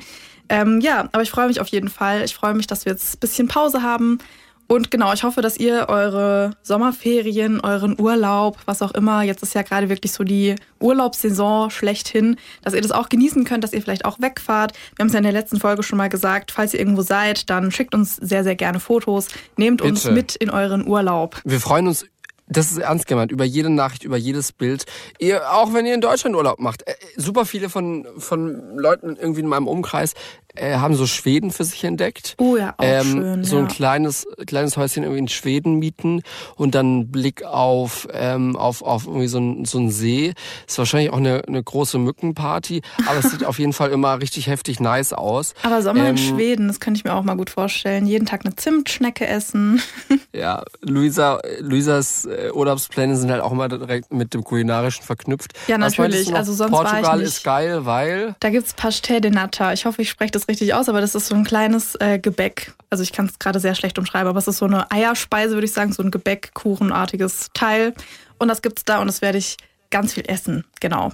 Ähm, ja, aber ich freue mich auf jeden Fall. Ich freue mich, dass wir jetzt ein bisschen Pause haben. Und genau, ich hoffe, dass ihr eure Sommerferien, euren Urlaub, was auch immer, jetzt ist ja gerade wirklich so die Urlaubssaison schlechthin, dass ihr das auch genießen könnt, dass ihr vielleicht auch wegfahrt. Wir haben es ja in der letzten Folge schon mal gesagt, falls ihr irgendwo seid, dann schickt uns sehr, sehr gerne Fotos, nehmt Bitte. uns mit in euren Urlaub. Wir freuen uns das ist ernst gemeint, über jede Nachricht, über jedes Bild. Ihr, auch wenn ihr in Deutschland Urlaub macht. Äh, super viele von, von Leuten irgendwie in meinem Umkreis äh, haben so Schweden für sich entdeckt. Oh ja, auch ähm, schön. So ein kleines, kleines Häuschen irgendwie in Schweden mieten und dann Blick auf, ähm, auf, auf irgendwie so ein, so ein See. Ist wahrscheinlich auch eine, eine große Mückenparty, aber es sieht auf jeden Fall immer richtig heftig nice aus. Aber Sommer ähm, in Schweden, das könnte ich mir auch mal gut vorstellen. Jeden Tag eine Zimtschnecke essen. ja, Luisa, Luisas äh, Urlaubspläne sind halt auch immer direkt mit dem Kulinarischen verknüpft. Ja, natürlich. Also sonst Portugal war ich nicht. ist geil, weil... Da gibt's Pastel de Nata. Ich hoffe, ich spreche das richtig aus, aber das ist so ein kleines äh, Gebäck. Also ich kann es gerade sehr schlecht umschreiben, aber es ist so eine Eierspeise, würde ich sagen, so ein Gebäckkuchenartiges Teil. Und das gibt's da und das werde ich ganz viel essen, genau.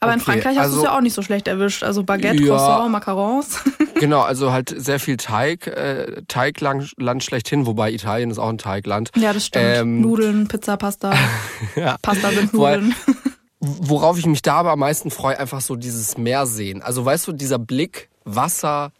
Aber okay, in Frankreich hast also, du es ja auch nicht so schlecht erwischt. Also Baguette, ja, Croissant, Macarons. genau, also halt sehr viel Teig, äh, Teigland schlechthin, wobei Italien ist auch ein Teigland. Ja, das stimmt. Ähm, Nudeln, Pizza, Pasta. ja. Pasta sind Nudeln. Worauf ich mich da aber am meisten freue, einfach so dieses Meer sehen. Also weißt du, dieser Blick Wasser,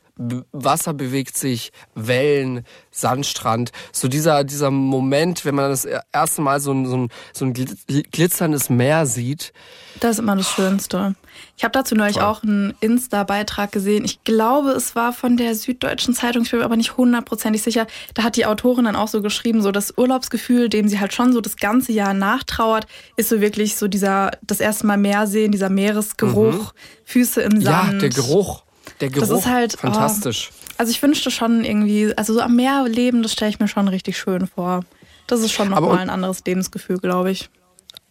Wasser bewegt sich, Wellen, Sandstrand. So dieser, dieser Moment, wenn man das erste Mal so ein, so ein, so ein glitzerndes Meer sieht. Das ist immer das Schönste. Ich habe dazu neulich Toll. auch einen Insta-Beitrag gesehen. Ich glaube, es war von der Süddeutschen Zeitung, ich bin mir aber nicht hundertprozentig sicher. Da hat die Autorin dann auch so geschrieben, so das Urlaubsgefühl, dem sie halt schon so das ganze Jahr nachtrauert, ist so wirklich so dieser, das erste Mal Meer sehen, dieser Meeresgeruch, mhm. Füße im Sand. Ja, der Geruch. Der Geruch, das ist halt fantastisch. Oh, also ich wünschte schon irgendwie, also so am Meer leben, das stelle ich mir schon richtig schön vor. Das ist schon nochmal ein anderes Lebensgefühl, glaube ich.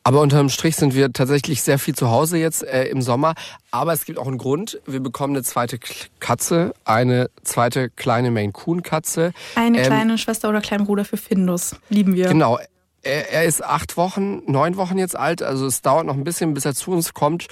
Aber unterm Strich sind wir tatsächlich sehr viel zu Hause jetzt äh, im Sommer. Aber es gibt auch einen Grund. Wir bekommen eine zweite Katze, eine zweite kleine Maine Coon Katze. Eine ähm, kleine Schwester oder kleinen Bruder für Findus. Lieben wir. Genau. Er, er ist acht Wochen, neun Wochen jetzt alt. Also es dauert noch ein bisschen, bis er zu uns kommt.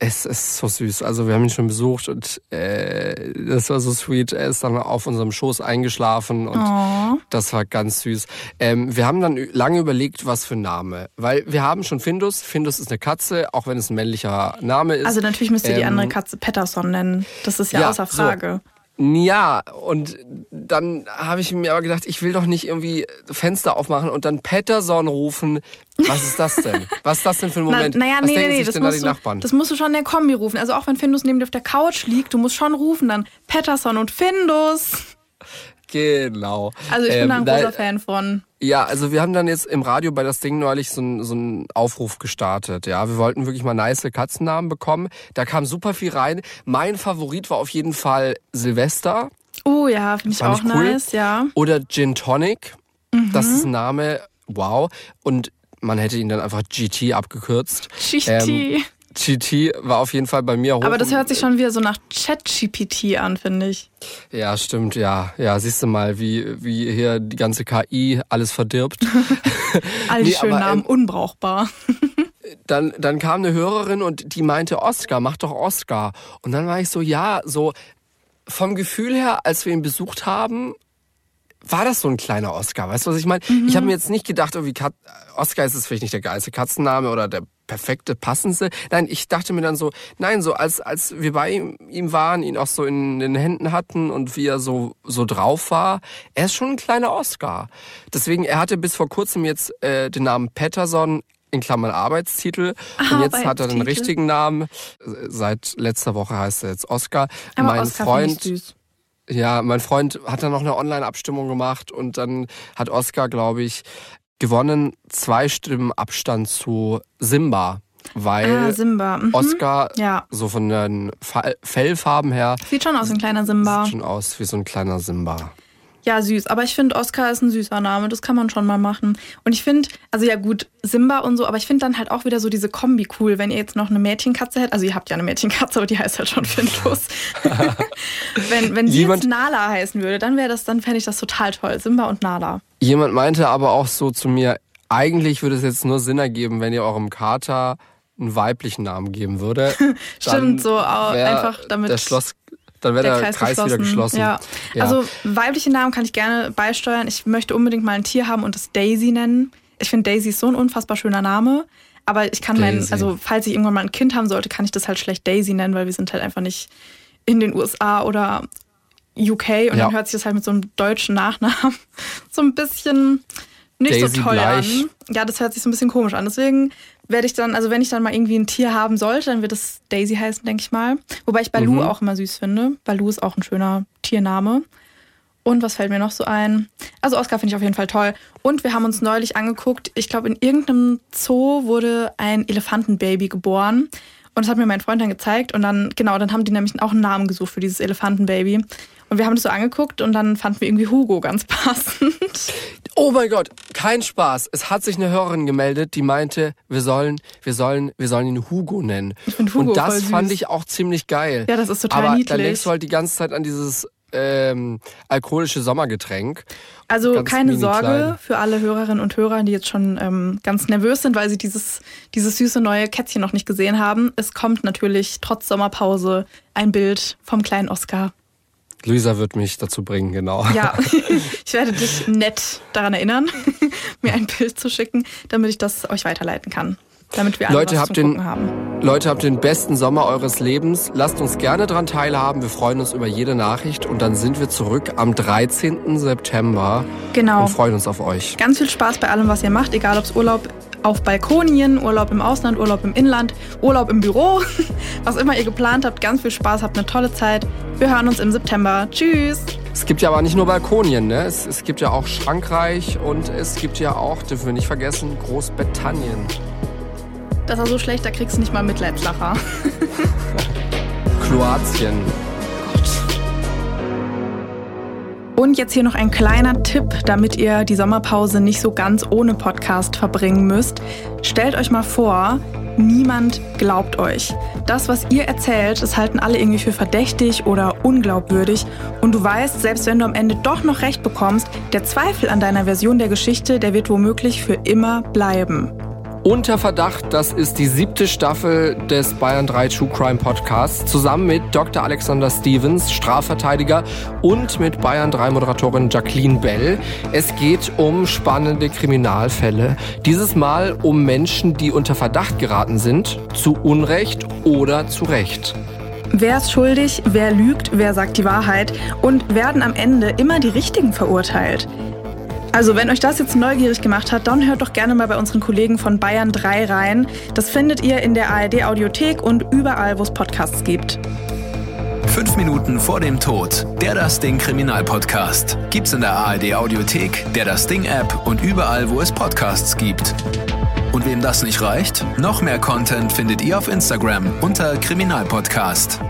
Es ist so süß. Also wir haben ihn schon besucht und äh, das war so sweet. Er ist dann auf unserem Schoß eingeschlafen und oh. das war ganz süß. Ähm, wir haben dann lange überlegt, was für ein Name. Weil wir haben schon Findus. Findus ist eine Katze, auch wenn es ein männlicher Name ist. Also natürlich müsst ihr ähm, die andere Katze Patterson nennen. Das ist ja, ja außer Frage. So. Ja, und dann habe ich mir aber gedacht, ich will doch nicht irgendwie Fenster aufmachen und dann Patterson rufen. Was ist das denn? Was ist das denn für ein Moment? Na, naja, Was nee, nee, nee, das musst, da du, das musst du schon in der Kombi rufen. Also auch wenn Findus neben dir auf der Couch liegt, du musst schon rufen dann Patterson und Findus. Genau. Also ich bin ähm, da ein großer Fan von. Ja, also wir haben dann jetzt im Radio bei das Ding neulich so, ein, so einen Aufruf gestartet. Ja, wir wollten wirklich mal nice Katzennamen bekommen. Da kam super viel rein. Mein Favorit war auf jeden Fall Silvester. Oh ja, finde ich auch ich cool. nice, ja. Oder Gin Tonic. Mhm. Das ist ein Name, wow. Und man hätte ihn dann einfach GT abgekürzt. GT. Ähm, GT war auf jeden Fall bei mir hoch. Aber das hört sich schon wieder so nach Chat-GPT an, finde ich. Ja, stimmt, ja. Ja, siehst du mal, wie, wie hier die ganze KI alles verdirbt. All die nee, schönen Namen, ähm, unbrauchbar. dann, dann kam eine Hörerin und die meinte, Oscar, mach doch Oscar. Und dann war ich so, ja, so vom Gefühl her, als wir ihn besucht haben, war das so ein kleiner Oscar, weißt du, was ich meine? Mhm. Ich habe mir jetzt nicht gedacht, irgendwie Kat Oscar ist es vielleicht nicht der geilste Katzenname oder der perfekte, passendste. Nein, ich dachte mir dann so, nein, so als, als wir bei ihm waren, ihn auch so in den Händen hatten und wie er so, so drauf war, er ist schon ein kleiner Oscar. Deswegen, er hatte bis vor kurzem jetzt äh, den Namen Patterson in Klammern Arbeitstitel. Ah, und jetzt hat er den richtigen Namen. Seit letzter Woche heißt er jetzt Oscar. Aber mein Oscar Freund. Ja, mein Freund hat dann noch eine Online-Abstimmung gemacht und dann hat Oscar, glaube ich, gewonnen. Zwei Stimmen Abstand zu Simba. Weil ah, Simba. Mhm. Oscar ja. so von den Fellfarben her. Sieht schon aus wie ein kleiner Simba. Sieht schon aus wie so ein kleiner Simba. Ja, süß. Aber ich finde, Oscar ist ein süßer Name. Das kann man schon mal machen. Und ich finde, also ja gut, Simba und so, aber ich finde dann halt auch wieder so diese Kombi cool, wenn ihr jetzt noch eine Mädchenkatze hättet. Also ihr habt ja eine Mädchenkatze, aber die heißt halt schon Findus. wenn wenn sie jetzt Nala heißen würde, dann wäre das, dann fände ich das total toll. Simba und Nala. Jemand meinte aber auch so zu mir, eigentlich würde es jetzt nur Sinn ergeben, wenn ihr eurem Kater einen weiblichen Namen geben würde. Stimmt, so einfach damit. Der Schloss dann wäre der, der, Kreis, Kreis wieder geschlossen. Ja. ja. Also weibliche Namen kann ich gerne beisteuern. Ich möchte unbedingt mal ein Tier haben und das Daisy nennen. Ich finde Daisy ist so ein unfassbar schöner Name. Aber ich kann meinen, also falls ich irgendwann mal ein Kind haben sollte, kann ich das halt schlecht Daisy nennen, weil wir sind halt einfach nicht in den USA oder UK und ja. dann hört sich das halt mit so einem deutschen Nachnamen so ein bisschen nicht Daisy so toll gleich. an. Ja, das hört sich so ein bisschen komisch an. Deswegen werde ich dann, also wenn ich dann mal irgendwie ein Tier haben sollte, dann wird es Daisy heißen, denke ich mal. Wobei ich Balu mhm. auch immer süß finde. Balu ist auch ein schöner Tiername. Und was fällt mir noch so ein? Also Oscar finde ich auf jeden Fall toll. Und wir haben uns neulich angeguckt, ich glaube in irgendeinem Zoo wurde ein Elefantenbaby geboren. Und das hat mir mein Freund dann gezeigt. Und dann, genau, dann haben die nämlich auch einen Namen gesucht für dieses Elefantenbaby. Und wir haben das so angeguckt und dann fanden wir irgendwie Hugo ganz passend. Oh mein Gott, kein Spaß. Es hat sich eine Hörerin gemeldet, die meinte, wir sollen, wir sollen, wir sollen ihn Hugo nennen. Ich finde Hugo Und das fand ich auch ziemlich geil. Ja, das ist total Aber niedlich. dann denkst du halt die ganze Zeit an dieses ähm, alkoholische Sommergetränk. Also ganz keine Sorge klein. für alle Hörerinnen und Hörer, die jetzt schon ähm, ganz nervös sind, weil sie dieses, dieses süße neue Kätzchen noch nicht gesehen haben. Es kommt natürlich trotz Sommerpause ein Bild vom kleinen Oscar. Luisa wird mich dazu bringen, genau. Ja, ich werde dich nett daran erinnern, mir ein Bild zu schicken, damit ich das euch weiterleiten kann. damit wir alle Leute, habt den, haben. Leute, habt den besten Sommer eures Lebens. Lasst uns gerne dran teilhaben. Wir freuen uns über jede Nachricht und dann sind wir zurück am 13. September Genau. und freuen uns auf euch. Ganz viel Spaß bei allem, was ihr macht, egal ob es Urlaub auf Balkonien, Urlaub im Ausland, Urlaub im Inland, Urlaub im Büro, was immer ihr geplant habt. Ganz viel Spaß, habt eine tolle Zeit. Wir hören uns im September. Tschüss! Es gibt ja aber nicht nur Balkonien, ne? Es, es gibt ja auch Frankreich und es gibt ja auch, dürfen wir nicht vergessen, Großbritannien. Das war so schlecht, da kriegst du nicht mal Mitleidslacher. Kroatien. Und jetzt hier noch ein kleiner Tipp, damit ihr die Sommerpause nicht so ganz ohne Podcast verbringen müsst. Stellt euch mal vor, niemand glaubt euch. Das, was ihr erzählt, das halten alle irgendwie für verdächtig oder unglaubwürdig. Und du weißt, selbst wenn du am Ende doch noch recht bekommst, der Zweifel an deiner Version der Geschichte, der wird womöglich für immer bleiben. Unter Verdacht, das ist die siebte Staffel des Bayern 3 True Crime Podcasts, zusammen mit Dr. Alexander Stevens, Strafverteidiger, und mit Bayern 3 Moderatorin Jacqueline Bell. Es geht um spannende Kriminalfälle. Dieses Mal um Menschen, die unter Verdacht geraten sind, zu Unrecht oder zu Recht. Wer ist schuldig, wer lügt, wer sagt die Wahrheit und werden am Ende immer die Richtigen verurteilt. Also, wenn euch das jetzt neugierig gemacht hat, dann hört doch gerne mal bei unseren Kollegen von Bayern 3 rein. Das findet ihr in der ARD Audiothek und überall, wo es Podcasts gibt. Fünf Minuten vor dem Tod. Der Das Ding Kriminalpodcast. Gibt's in der ARD Audiothek, der Das Ding App und überall, wo es Podcasts gibt. Und wem das nicht reicht? Noch mehr Content findet ihr auf Instagram unter Kriminalpodcast.